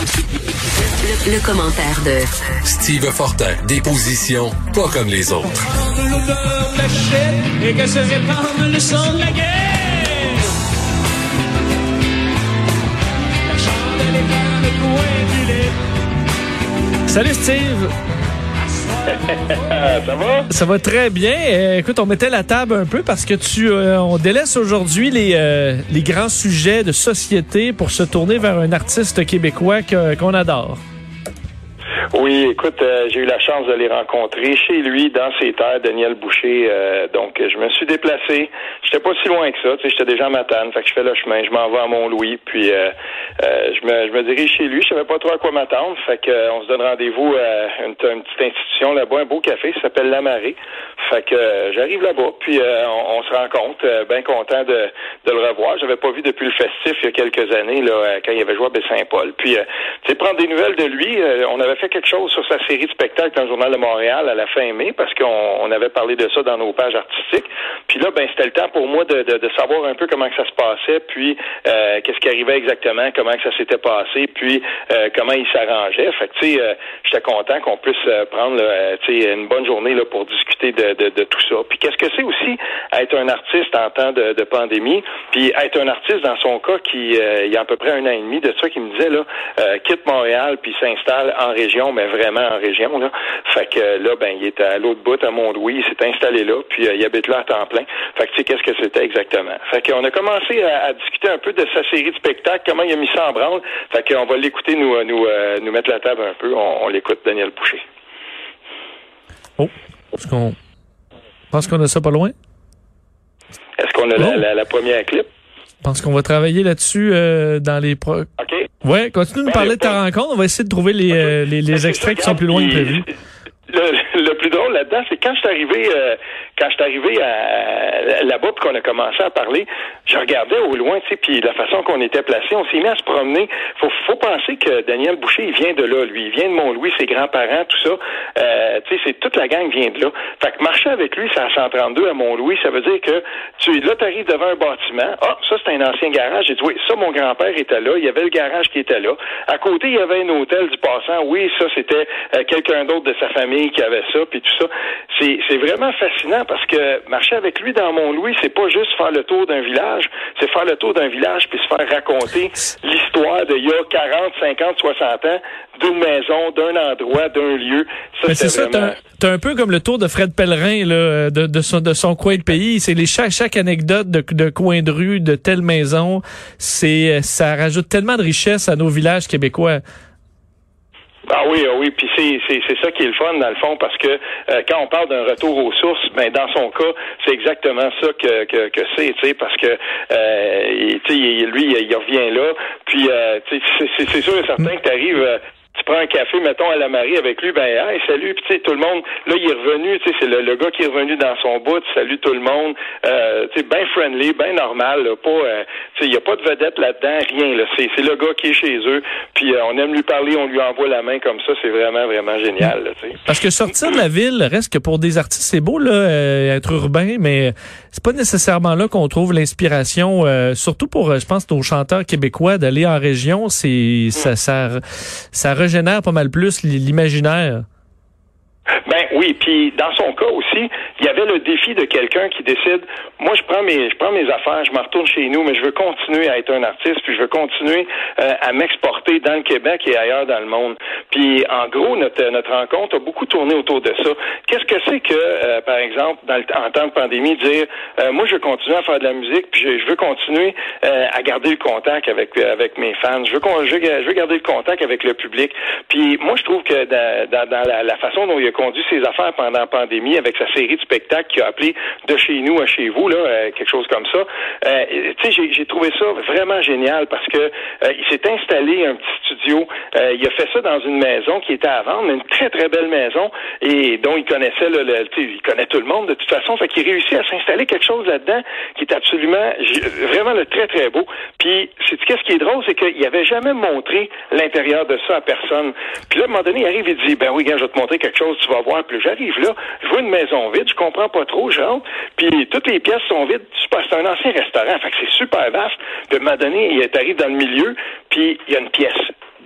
Le, le commentaire de Steve Fortin, des positions pas comme les autres. et que se répande le son de la guerre. La chandelle est dans le coin du lit. Salut Steve! Ça va? Ça va très bien. Euh, écoute, on mettait la table un peu parce que tu, euh, on délaisse aujourd'hui les, euh, les grands sujets de société pour se tourner vers un artiste québécois qu'on adore. Oui, écoute, euh, j'ai eu la chance de les rencontrer chez lui, dans ses terres, Daniel Boucher. euh, donc, je me suis déplacé. J'étais pas si loin que ça. Tu sais, j'étais déjà à Matane. Fait que je fais le chemin. Je m'en vais à Mont-Louis. Puis, euh, euh, je, me, je me dirige chez lui. Je savais pas trop à quoi m'attendre. Fait que, euh, on se donne rendez-vous à une, une petite institution là-bas, un beau café. Ça s'appelle La Marée. Fait que, euh, j'arrive là-bas. Puis, on, on se rencontre. Bien content de, de le revoir. J'avais pas vu depuis le festif il y a quelques années, là, quand il avait joué à Baie-Saint-Paul. Puis, tu sais, prendre des nouvelles de lui. on avait fait quelque chose sur sa série de spectacles dans le Journal de Montréal à la fin mai parce qu'on on avait parlé de ça dans nos pages artistiques. Puis là, ben c'était le temps pour moi de, savoir un peu comment que ça se passait, puis euh, qu'est-ce qui arrivait exactement, comment que ça s'était passé, puis euh, comment il s'arrangeait. Fait que tu sais, euh, j'étais content qu'on puisse prendre là, une bonne journée là pour discuter de, tout ça. Puis qu'est-ce que c'est aussi être un artiste en temps de, de pandémie, puis être un artiste dans son cas qui il y a à peu près un an et demi de ça qui me disait là quitte Montréal puis s'installe en région, mais vraiment en région là. Fait que euh, là ben il est à l'autre bout à Mont-Louis, il s'est installé là, puis euh, il habite là à temps plein. Fait que tu sais qu'est-ce que c'était exactement. Fait qu'on a commencé à, à discuter un peu de sa série de spectacles, comment il a mis ça en branle. Fait qu'on va l'écouter nous euh, nous euh, nous mettre la table un peu. On, on l'écoute Daniel Boucher. Oh, est-ce qu'on pense qu'on a ça pas loin? Est-ce qu'on a la, Oh. la, la première clip? Je pense qu'on va travailler là-dessus euh, dans les pro... Ouais, continue de nous Ouais, parler de ta pas- rencontre. On va essayer de trouver les, euh, les, les Ben, extraits qui sont plus loin que prévu. Le, le plus drôle là-dedans, c'est quand je suis arrivé, euh, quand je suis arrivé à, là-bas puis qu'on a commencé à parler, je regardais au loin, tu sais, puis la façon qu'on était placé, on s'est mis à se promener. Faut, faut penser que Daniel Boucher, il vient de là, lui, il vient de Mont-Louis, ses grands-parents, tout ça. Euh, tu sais, c'est toute la gang vient de là. Fait que marcher avec lui, c'est à 132 à Mont-Louis, ça veut dire que tu là, t'arrives devant un bâtiment. Ah, ça c'est un ancien garage. J'ai dit oui, ça mon grand-père était là. Il y avait le garage qui était là. À côté, il y avait un hôtel du passant. Oui, ça c'était euh, quelqu'un d'autre de sa famille qui avait ça, puis tout ça. C'est vraiment fascinant parce que marcher avec lui dans Mont-Louis, c'est pas juste faire le tour d'un village, c'est faire le tour d'un village puis se faire raconter l'histoire d'il y a 40, 50, 60 ans d'une maison, d'un endroit, d'un lieu. Ça, Mais c'est ça, t'as vraiment... un- t'as un peu comme le tour de Fred Pellerin là, de, de, son, de son coin de pays. C'est les chaque, chaque anecdote de, de coin de rue, de telle maison, c'est euh, ça rajoute tellement de richesse à nos villages québécois. Ah oui, ah oui, puis c'est, ça qui est le fun dans le fond, parce que euh, quand on parle d'un retour aux sources, ben dans son cas, c'est exactement ça que, que, que c'est, tu sais, parce que euh, sais, lui, il, revient là, puis euh, c'est, sûr et certain que tu arrives. Un café, mettons, à la Marie avec lui, ben, hey, salut, puis tu sais, tout le monde, là, il est revenu, tu sais, c'est le, le gars qui est revenu dans son bout, salut tout le monde, euh, tu sais, bien friendly, bien normal, là, pas, euh, tu sais, il n'y a pas de vedette là-dedans, rien, là, c'est, le gars qui est chez eux, puis euh, on aime lui parler, on lui envoie la main comme ça, c'est vraiment, vraiment génial, tu sais. Parce que sortir de la ville reste que pour des artistes, c'est beau là, être urbain, mais c'est pas nécessairement là qu'on trouve l'inspiration. euh, surtout pour, euh, je pense, nos chanteurs québécois d'aller en région, c'est ça, ça, ça régénère pas mal plus l'imaginaire. Ben oui, puis dans son cas aussi, il y avait le défi de quelqu'un qui décide, moi je prends mes je prends mes affaires, je me retourne chez nous, mais je veux continuer à être un artiste, puis je veux continuer euh, à m'exporter dans le Québec et ailleurs dans le monde. Puis en gros, notre notre rencontre a beaucoup tourné autour de ça. Qu'est-ce que c'est que, euh, par exemple, dans le, en temps de pandémie, dire, euh, moi je veux continuer à faire de la musique, puis je, je veux continuer euh, à garder le contact avec avec mes fans, je veux, je veux je veux garder le contact avec le public. Puis moi je trouve que dans, dans, la façon dont il a conduit ses affaires pendant la pandémie avec sa série de spectacles qu'il a appelé de chez nous à chez vous là euh, quelque chose comme ça. Euh, tu sais j'ai, trouvé ça vraiment génial parce que euh, il s'est installé un petit studio. Il a fait ça dans une maison qui était à vendre une très très belle maison et dont il connaissait le, le- il connaît tout le monde de toute façon. Fait qu'il réussit à s'installer quelque chose là-dedans qui est absolument vraiment le très très beau. Puis c'est qu'est-ce qui est drôle? C'est qu'il avait jamais montré l'intérieur de ça à personne. Puis là à un moment donné il arrive et dit ben oui gars je vais te montrer quelque chose tu vas voir. Puis j'arrive là je vois une maison vide je comprends pas trop genre puis toutes les pièces sont vides. C'est un ancien restaurant fait que c'est super vaste. Puis à un moment donné il arrive dans le milieu puis il y a une pièce.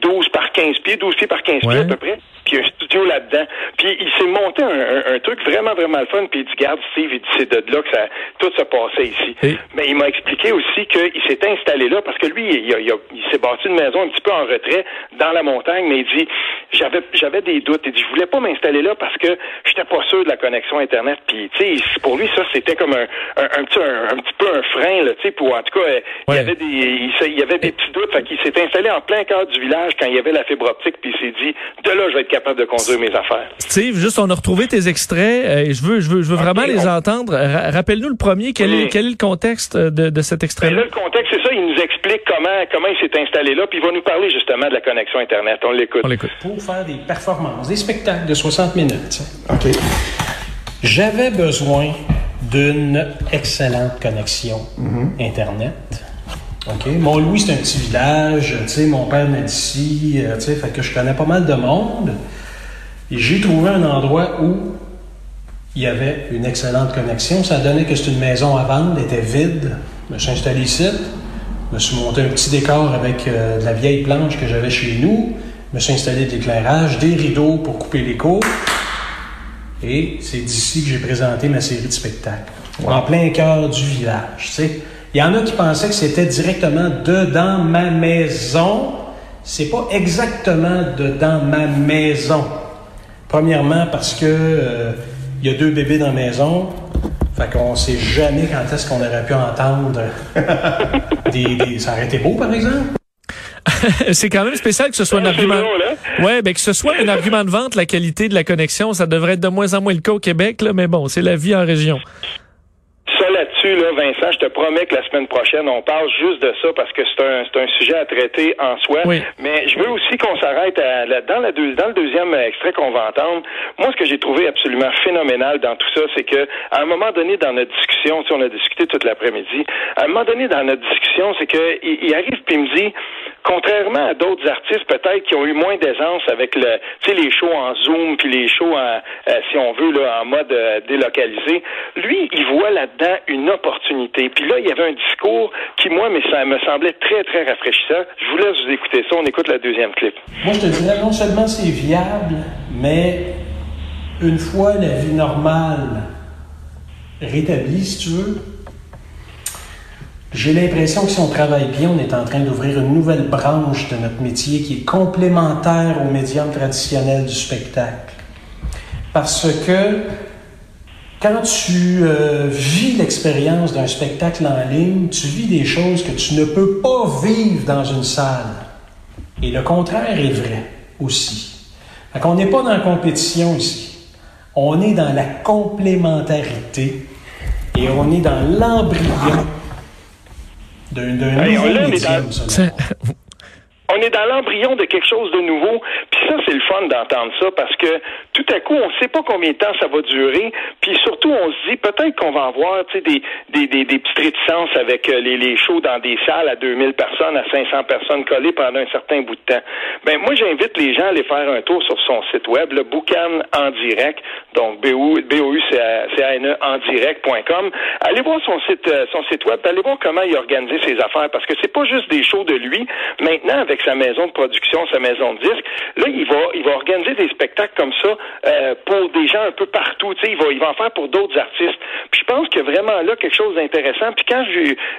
12 12 par 15 pieds, 12 pieds par 15 pieds à peu près. Studio là-dedans. Puis il s'est monté un, un- un truc vraiment, vraiment le fun. Puis il dit, garde, Steve, il dit, c'est de là que ça, tout se passait ici. Mais il m'a expliqué aussi qu'il s'est installé là parce que lui, il, s'est bâti une maison un petit peu en retrait dans la montagne, mais il dit, j'avais, j'avais des doutes. Il dit, je voulais pas m'installer là parce que j'étais pas sûr de la connexion Internet. Puis, tu sais, pour lui, ça, c'était comme un, un, petit, un, petit peu un frein, là, tu sais, pour, en tout cas, il y avait des, il, y avait des petits doutes. Fait qu'il s'est installé en plein cœur du village quand il y avait la fibre optique, puis il s'est dit, de là, je vais être capable de conduire mes affaires. Steve, juste on a retrouvé tes extraits euh, et je veux je veux je veux vraiment les on- entendre. Ra- Rappelle-nous le premier, quel est quel est le contexte de, de cet extrait Ben là, le contexte, c'est ça. Il nous explique comment, comment il s'est installé là, puis il va nous parler justement de la connexion Internet. On l'écoute. On l'écoute. pour faire des performances, des spectacles de 60 minutes. OK. J'avais besoin d'une excellente connexion Internet. OK? Mont-Louis, c'est un petit village. Tu sais, mon père venait d'ici. euh, Tu sais, fait que je connais pas mal de monde. Et j'ai trouvé un endroit où il y avait une excellente connexion. Ça donnait que c'était une maison à vendre, elle était vide. Je me suis installé ici. Je me suis monté un petit décor avec euh, de la vieille planche que j'avais chez nous. Je me suis installé de l'éclairage, des rideaux pour couper l'écho. Et c'est d'ici que j'ai présenté ma série de spectacles. En plein cœur du village. Il y en a qui pensaient que c'était directement dedans ma maison. C'est pas exactement dedans ma maison. Premièrement, parce que euh, il y a deux bébés dans la maison. Fait qu'on sait jamais quand est-ce qu'on aurait pu entendre des, des... Ça aurait été beau, par exemple. C'est quand même spécial que ce soit un argument. hein? Ouais, ben que ce soit un argument de vente, la qualité de la connexion, ça devrait être de moins en moins le cas au Québec, là, mais bon, c'est la vie en région. Ça là-dessus, là, Vincent, je te promets que la semaine prochaine, on parle juste de ça parce que c'est un, c'est un sujet à traiter en soi. Oui. Mais je veux aussi qu'on s'arrête dans, la deux- dans le deuxième extrait qu'on va entendre. Moi, ce que j'ai trouvé absolument phénoménal dans tout ça, c'est que à un moment donné dans notre discussion, sais, on a discuté toute l'après-midi, à un moment donné dans notre discussion, c'est que il, il arrive puis il me dit, contrairement à d'autres artistes peut-être qui ont eu moins d'aisance avec le, les shows en Zoom puis les shows euh, si on veut là, en mode euh, délocalisé, lui, il voit là-dedans une opportunité. Puis là, il y avait un discours qui, moi, mais ça me semblait très, très rafraîchissant. Je vous laisse vous écouter ça. On écoute le deuxième clip. Moi, je te dirais, non seulement c'est viable, mais une fois la vie normale rétablie, si tu veux, j'ai l'impression que si on travaille bien, on est en train d'ouvrir une nouvelle branche de notre métier qui est complémentaire au médium traditionnel du spectacle. Parce que quand tu euh, vis l'expérience d'un spectacle en ligne, tu vis des choses que tu ne peux pas vivre dans une salle. Et le contraire est vrai aussi. Fait qu'on n'est pas dans la compétition ici. On est dans la complémentarité et on est dans l'embryon d'un d'un Hey, on nouveau médium. On est dans l'embryon de quelque chose de nouveau. Puis ça, c'est le fun d'entendre ça parce que tout à coup, on ne sait pas combien de temps ça va durer. Puis surtout, on se dit peut-être qu'on va avoir des, des, des, des petites réticences avec euh, les, les shows dans des salles à 2000 personnes, à 500 personnes collées pendant un certain bout de temps. Ben moi, j'invite les gens à aller faire un tour sur son site web, le Boucan en direct, donc b o u c a n e en direct.com. Allez voir son site, euh, son site web, allez voir comment il a organisé ses affaires parce que c'est pas juste des shows de lui. Maintenant, avec sa maison de production, sa maison de disques, là, il va, il va organiser des spectacles comme ça euh, pour des gens un peu partout. Tu sais, il va, il va en faire pour d'autres artistes. Puis je pense a vraiment là quelque chose d'intéressant. Puis quand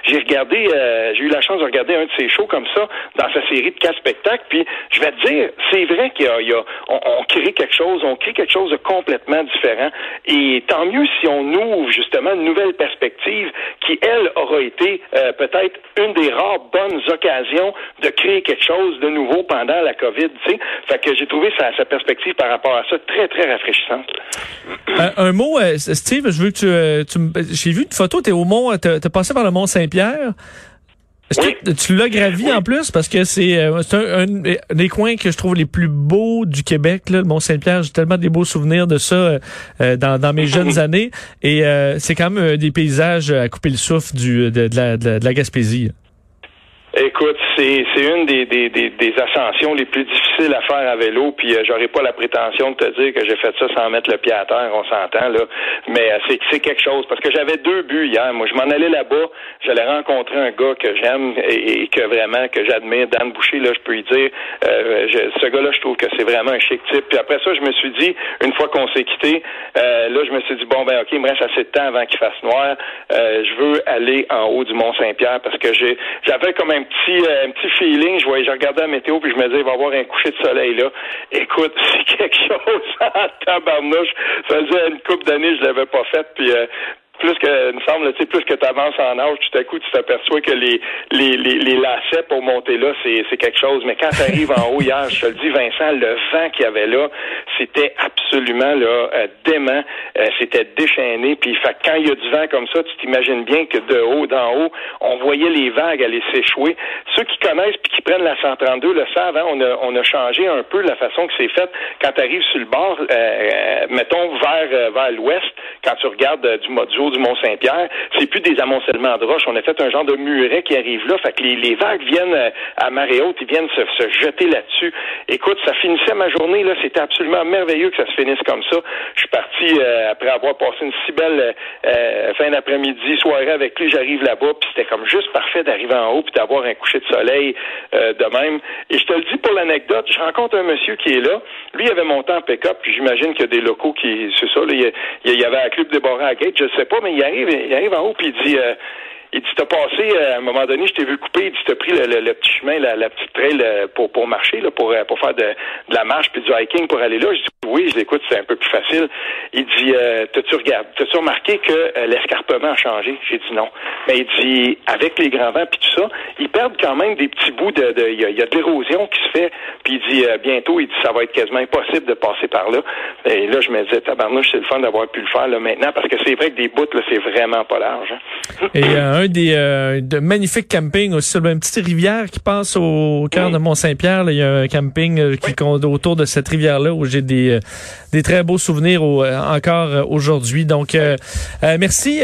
j'ai, regardé, euh, j'ai eu la chance de regarder un de ses shows comme ça dans sa série de quatre spectacles, puis je vais te dire, c'est vrai qu'il y a, on crée quelque chose, on crée quelque chose de complètement différent. Et tant mieux si on ouvre justement une nouvelle perspective qui, elle, aura été euh, peut-être une des rares bonnes occasions de créer quelque chose de nouveau pendant la COVID. Tu sais, fait que j'ai trouvé sa, sa perspective par rapport à ça très très rafraîchissante. Euh, un mot, euh, Steve, je veux que tu, euh, tu me- j'ai vu une photo, t'es au mont, t'as passé par le mont Saint-Pierre. Est-ce Oui. que tu l'as gravi Oui. en plus? Parce que c'est un, un- des coins que je trouve les plus beaux du Québec, là, le Mont Saint-Pierre. J'ai tellement des beaux souvenirs de ça euh, dans, dans mes jeunes années et euh, c'est quand même des paysages à couper le souffle du de la- de la Gaspésie. Écoute, c'est une des, des, des, des ascensions les plus difficiles à faire à vélo, puis euh, j'aurais pas la prétention de te dire que j'ai fait ça sans mettre le pied à terre, on s'entend là, mais euh, c'est quelque chose parce que j'avais deux buts hier. Moi, je m'en allais là-bas, j'allais rencontrer un gars que j'aime et, et que vraiment que j'admire, Dan Boucher là, je peux lui dire, euh, ce gars-là, je trouve que c'est vraiment un chic type. Puis après ça, je me suis dit, une fois qu'on s'est quitté, euh, là, je me suis dit bon ben ok, il me reste assez de temps avant qu'il fasse noir. Euh, je veux aller en haut du Mont Saint-Pierre parce que j'ai j'avais comme un petit euh, un petit feeling. Je voyais, je regardais la météo puis je me disais il va y avoir un coucher de soleil là. Écoute, c'est quelque chose en tabarnouche. Ça faisait une couple d'années je l'avais pas fait puis euh, plus que, il me semble, tu sais, plus que tu avances en âge, tout à coup, tu t'aperçois que les, les, les, lacets pour monter là, c'est, quelque chose. Mais quand tu arrives en haut hier, je te le dis, Vincent, le vent qu'il y avait là, c'était absolument là, euh, dément. Euh, c'était déchaîné. Puis fait, quand il y a du vent comme ça, tu t'imagines bien que de haut, d'en haut, on voyait les vagues aller s'échouer. Ceux qui connaissent puis qui prennent la 132 le savent, hein, on, a, on a changé un peu la façon que c'est fait. Quand tu arrives sur le bord, euh, mettons vers, vers l'ouest, quand tu regardes du, du du Mont-Saint-Pierre, c'est plus des amoncellements de roches. On a fait un genre de muret qui arrive là. Fait que les, les vagues viennent euh, à marée haute, ils viennent se, se jeter là-dessus. Écoute, ça finissait ma journée, là. C'était absolument merveilleux que ça se finisse comme ça. Je suis parti euh, après avoir passé une si belle euh, euh, fin d'après-midi, soirée avec lui, j'arrive là-bas, puis c'était comme juste parfait d'arriver en haut puis d'avoir un coucher de soleil euh, de même. Et je te le dis pour l'anecdote, je rencontre un monsieur qui est là. Lui, il avait monté en pick-up, puis j'imagine qu'il y a des locaux qui, c'est ça, là, il, y avait un club débarré à gate, je sais pas, mais il arrive, il arrive en haut, puis il dit, euh, il dit, t'as passé, euh, à un moment donné, je t'ai vu couper, il dit, t'as pris le, le- petit chemin, la, la petite trail euh, pour, pour marcher, là, pour, euh, pour faire de, de la marche puis du hiking pour aller là. Je dis, oui, je l'écoute, c'est un peu plus facile. Il dit, euh, t'as-tu regardé, t'as-tu remarqué que l'escarpement a changé? J'ai dit non. Mais il dit, avec les grands vents puis tout ça, ils perdent quand même des petits bouts de, il y a, de l'érosion qui se fait. Puis il dit, euh, bientôt, il dit, ça va être quasiment impossible de passer par là. Et là, je me disais, tabarnouche, c'est le fun d'avoir pu le faire là maintenant parce que c'est vrai que des bouts, là, c'est vraiment pas large. hein. Un des euh, de magnifiques campings aussi sur une petite rivière qui passe au cœur Oui. de Mont-Saint-Pierre. Il y a un camping euh, qui compte autour de cette rivière-là où j'ai des euh, des très beaux souvenirs au- encore aujourd'hui. Donc merci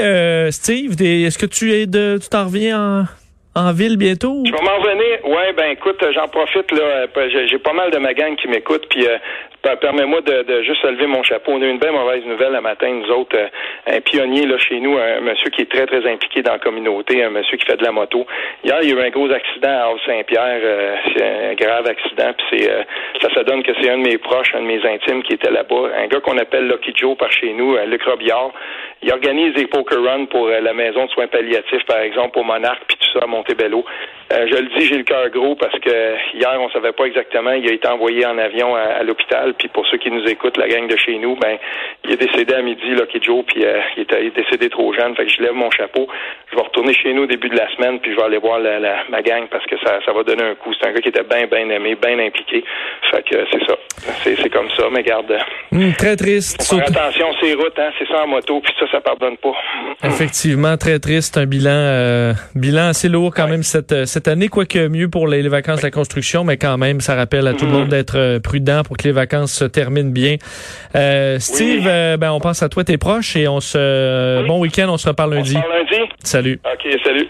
Steve. Est-ce que tu es de tu t'en reviens en, en ville bientôt? Je vais m'en revenir. Ouais, ben écoute, euh, j'en profite là. euh, J'ai pas mal de ma gang qui m'écoute, puis euh, per- permets-moi de, juste lever mon chapeau. On a eu une belle mauvaise nouvelle le matin, nous autres. euh, un pionnier là chez nous, un monsieur qui est très très impliqué dans la communauté, un monsieur qui fait de la moto. Hier, il y a eu un gros accident à Havre-Saint-Pierre. euh, c'est un grave accident, puis c'est ça se donne que c'est un de mes proches, un de mes intimes qui était là-bas, un gars qu'on appelle Lucky Joe par chez nous, Luc Robillard. Il organise des poker runs pour la maison de soins palliatifs, par exemple, au Monarque, à Montebello. Euh, je le dis, j'ai le cœur gros parce que hier, on savait pas exactement. Il a été envoyé en avion à, à l'hôpital. Puis pour ceux qui nous écoutent, la gang de chez nous, ben, il est décédé à midi, Lucky Joe, puis euh, il, est décédé trop jeune. Fait que je lève mon chapeau. Je vais retourner chez nous au début de la semaine, puis je vais aller voir la, la- ma gang parce que ça, ça va donner un coup. C'est un gars qui était bien, bien aimé, bien impliqué. Fait que c'est ça. C'est, c'est comme ça, mais garde. Hum, très triste. Faut faire attention ces routes, hein. C'est ça en moto, puis ça, ça pardonne pas. Effectivement, très triste. Un bilan, euh, bilan assez lourd quand même cette, cette année, quoique mieux pour les, les vacances de la construction, mais quand même, ça rappelle à tout le monde d'être euh, prudent pour que les vacances se terminent bien. Euh, Steve, Oui. euh, ben, on pense à toi, tes proches, et on se, bon week-end, on se reparle On se lundi. lundi? Salut. OK, salut.